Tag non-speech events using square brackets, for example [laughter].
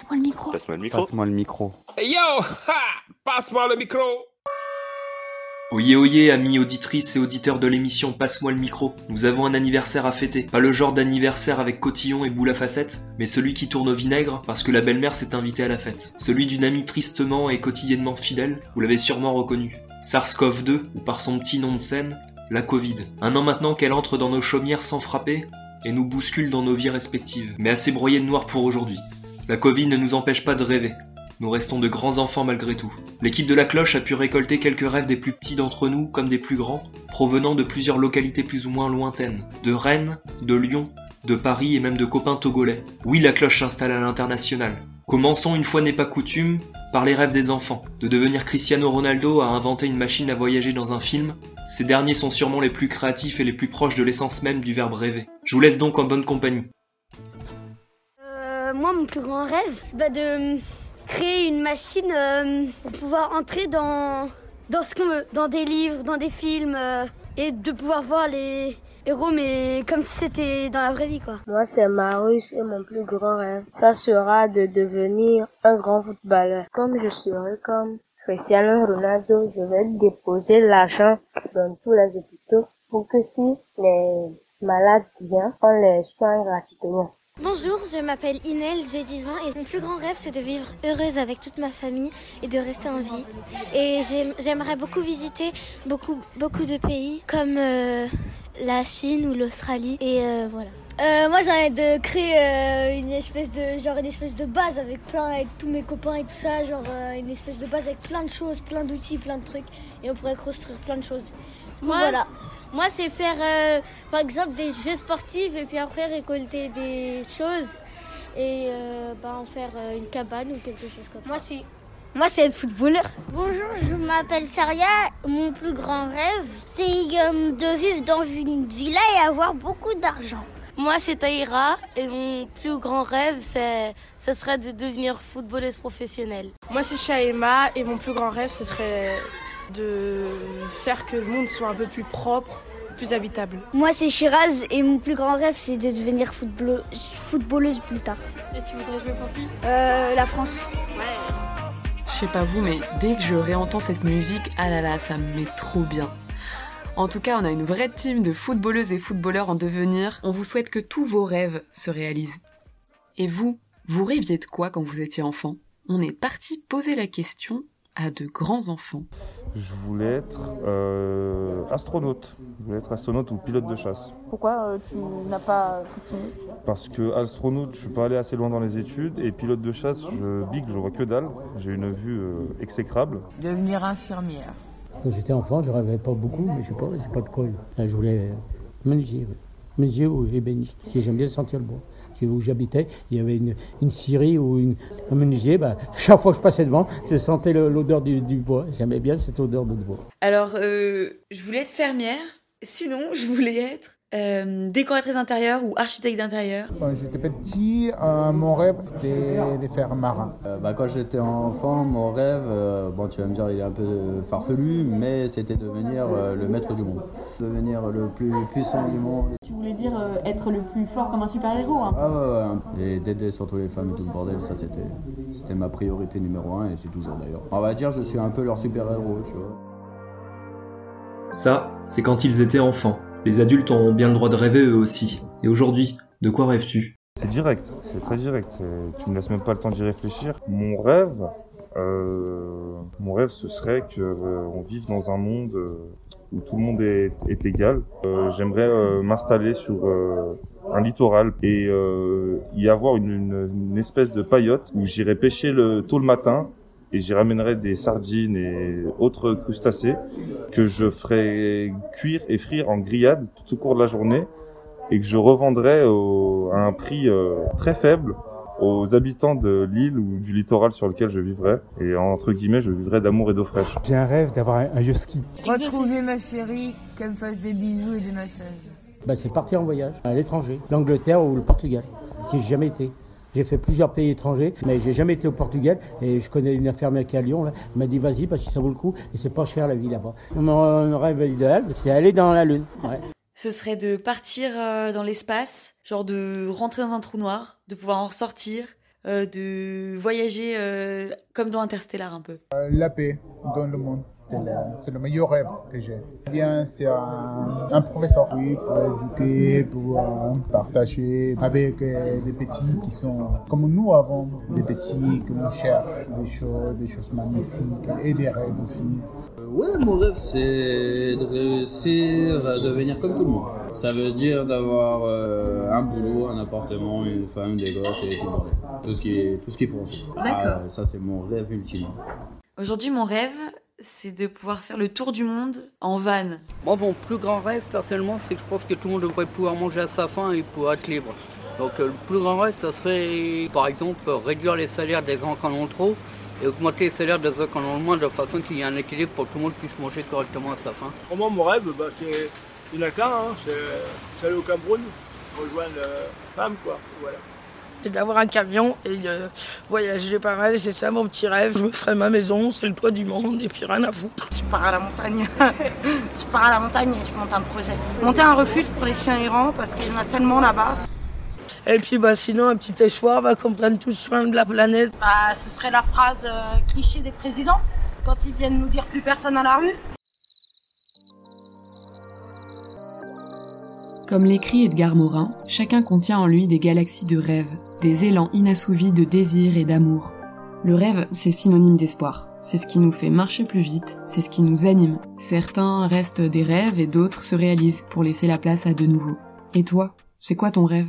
Passe-moi le micro. Passe-moi le micro. Passe-moi le micro. Hey yo ha Passe-moi le micro Oyez oyez amis auditrices et auditeurs de l'émission Passe-moi le micro. Nous avons un anniversaire à fêter. Pas le genre d'anniversaire avec cotillon et boule à facettes, mais celui qui tourne au vinaigre parce que la belle-mère s'est invitée à la fête. Celui d'une amie tristement et quotidiennement fidèle, vous l'avez sûrement reconnu. SARS-CoV-2, ou par son petit nom de scène, la Covid. Un an maintenant qu'elle entre dans nos chaumières sans frapper et nous bouscule dans nos vies respectives. Mais assez broyé de noir pour aujourd'hui. La Covid ne nous empêche pas de rêver. Nous restons de grands enfants malgré tout. L'équipe de la cloche a pu récolter quelques rêves des plus petits d'entre nous comme des plus grands, provenant de plusieurs localités plus ou moins lointaines. De Rennes, de Lyon, de Paris et même de copains togolais. Oui, la cloche s'installe à l'international. Commençons une fois n'est pas coutume par les rêves des enfants. De devenir Cristiano Ronaldo à inventer une machine à voyager dans un film, ces derniers sont sûrement les plus créatifs et les plus proches de l'essence même du verbe rêver. Je vous laisse donc en bonne compagnie. Euh, moi, mon plus grand rêve, c'est bah, de créer une machine euh, pour pouvoir entrer dans, dans ce qu'on veut, dans des livres, dans des films, euh, et de pouvoir voir les héros, mais comme si c'était dans la vraie vie, quoi. Moi, c'est Marus et mon plus grand rêve. Ça sera de devenir un grand footballeur. Comme je serai comme Cristiano Ronaldo, je vais déposer l'argent dans tous les hôpitaux pour que si les malades viennent, on les soigne gratuitement. Bonjour, je m'appelle Inel, j'ai 10 ans et mon plus grand rêve c'est de vivre heureuse avec toute ma famille et de rester en vie. Et j'aimerais beaucoup visiter beaucoup, beaucoup de pays comme euh, la Chine ou l'Australie et euh, voilà. Euh, moi j'ai envie de créer une espèce de genre une espèce de base avec plein avec tous mes copains et tout ça, genre une espèce de base avec plein de choses, plein d'outils, plein de trucs et on pourrait construire plein de choses. Moi, voilà. Moi, c'est faire, euh, par exemple, des jeux sportifs et puis après récolter des choses et euh, bah, en faire euh, une cabane ou quelque chose comme Moi, ça. c'est moi, c'est être footballeur. Bonjour, je m'appelle Saria. Mon plus grand rêve, c'est euh, de vivre dans une villa et avoir beaucoup d'argent. Moi, c'est Taïra et mon plus grand rêve, c'est, ce serait de devenir footballeuse professionnelle. Moi, c'est Shaema et mon plus grand rêve, ce serait de faire que le monde soit un peu plus propre, plus habitable. Moi, c'est Shiraz et mon plus grand rêve, c'est de devenir footballeuse, footballeuse plus tard. Et tu voudrais jouer pour qui? Euh, La France. Ouais. Je sais pas vous, mais dès que je réentends cette musique, ah là là, ça me met trop bien. En tout cas, on a une vraie team de footballeuses et footballeurs en devenir. On vous souhaite que tous vos rêves se réalisent. Et vous, vous rêviez de quoi quand vous étiez enfant? On est parti poser la question à de grands enfants. Je voulais être euh, astronaute. Je voulais être astronaute ou pilote de chasse. Pourquoi euh, tu n'as pas continué? Parce que astronaute, je suis pas allé assez loin dans les études et pilote de chasse, je bigue, je vois que dalle. J'ai une vue euh, exécrable. Devenir infirmière. Quand j'étais enfant, je rêvais pas beaucoup, mais je sais pas, c'est pas de quoi. Je voulais menuisier, menuisier ou ébéniste. J'aime bien sentir le bois. Où j'habitais, il y avait une, une scierie ou un menuisier. Bah, [laughs] chaque fois que je passais devant, je sentais l'odeur du, du, bois. J'aimais bien cette odeur de bois. Alors, euh, je voulais être fermière. Sinon, je voulais être euh, décoratrice d'intérieur ou architecte d'intérieur? Quand j'étais petit, euh, mon rêve c'était de faire marin. Euh, bah, quand j'étais enfant, mon rêve, euh, bon tu vas me dire il est un peu farfelu, mais c'était devenir euh, le maître du monde. Devenir le plus puissant du monde. Tu voulais dire être le plus fort comme un super-héros hein? Ah ouais, ouais. Et d'aider surtout les femmes et tout le bordel, ça c'était, c'était ma priorité numéro un et c'est toujours d'ailleurs. On va dire je suis un peu leur super-héros, tu vois. Ça, c'est quand ils étaient enfants. Les adultes ont bien le droit de rêver eux aussi. Et aujourd'hui, de quoi rêves-tu C'est direct, c'est très direct. Tu me laisses même pas le temps d'y réfléchir. Mon rêve, euh, ce serait que euh, on vive dans un monde euh, où tout le monde est, égal. Euh, J'aimerais euh, m'installer sur euh, un littoral et y avoir une, espèce de paillote où j'irais pêcher le, tôt le matin et j'y ramènerai des sardines et autres crustacés que je ferai cuire et frire en grillade tout au cours de la journée et que je revendrai au, à un prix euh, très faible aux habitants de l'île ou du littoral sur lequel je vivrai. Et entre guillemets, je vivrai d'amour et d'eau fraîche. J'ai un rêve d'avoir un, un ski. Retrouver ma chérie, qu'elle me fasse des bisous et des massages. Bah, c'est partir en voyage à l'étranger, l'Angleterre ou le Portugal, si j'ai jamais été. J'ai fait plusieurs pays étrangers, mais j'ai jamais été au Portugal. Et je connais une infirmière qui est à Lyon. Là. Elle m'a dit vas-y parce que ça vaut le coup et c'est pas cher la vie là-bas. Mon rêve idéal, c'est aller dans la lune. Ce serait de partir euh, dans l'espace, genre de rentrer dans un trou noir, de pouvoir en ressortir, euh, de voyager euh, comme dans Interstellar un peu Euh, La paix dans le monde. C'est le, meilleur rêve que j'ai. Bien, c'est un, professeur, oui, pour éduquer, pour partager avec des petits qui sont comme nous avons, des petits qui nous cherchent des choses, des choses magnifiques et des rêves aussi. Ouais, mon rêve, c'est de réussir à devenir comme tout le monde. Ça veut dire d'avoir euh, un boulot, un appartement, une femme, des gosses et tout le. Tout ce qui, tout ce qu'il faut aussi. D'accord. Ah, ça, c'est mon rêve ultime. Aujourd'hui, mon rêve, c'est de pouvoir faire le tour du monde en van. Moi, mon plus grand rêve, personnellement, c'est que je pense que tout le monde devrait pouvoir manger à sa faim et pouvoir être libre. Donc, euh, le plus grand rêve, ça serait, par exemple, réduire les salaires des gens qui en ont trop et augmenter les salaires des moins de façon qu'il y ait un équilibre pour que tout le monde puisse manger correctement à sa faim. Vraiment, mon rêve, bah, c'est il n'y en a qu'un, hein, c'est aller au Cameroun, rejoindre euh, femme, quoi. Voilà. C'est d'avoir un camion et de voyager pas mal, c'est ça mon petit rêve. Je me ferai ma maison, c'est le toit du monde et puis rien à foutre. Je pars à la montagne. [laughs] je pars à la montagne et je monte un projet. Monter un refuge pour les chiens errants parce qu'il y en a tellement là-bas. Et puis bah, sinon, un petit espoir bah, qu'on prenne tous soin de la planète. Bah, ce serait la phrase euh, cliché des présidents quand ils viennent nous dire plus personne à la rue. Comme l'écrit Edgar Morin, chacun contient en lui des galaxies de rêves, des élans inassouvis de désir et d'amour. Le rêve, c'est synonyme d'espoir. C'est ce qui nous fait marcher plus vite, c'est ce qui nous anime. Certains restent des rêves et d'autres se réalisent pour laisser la place à de nouveaux. Et toi, c'est quoi ton rêve?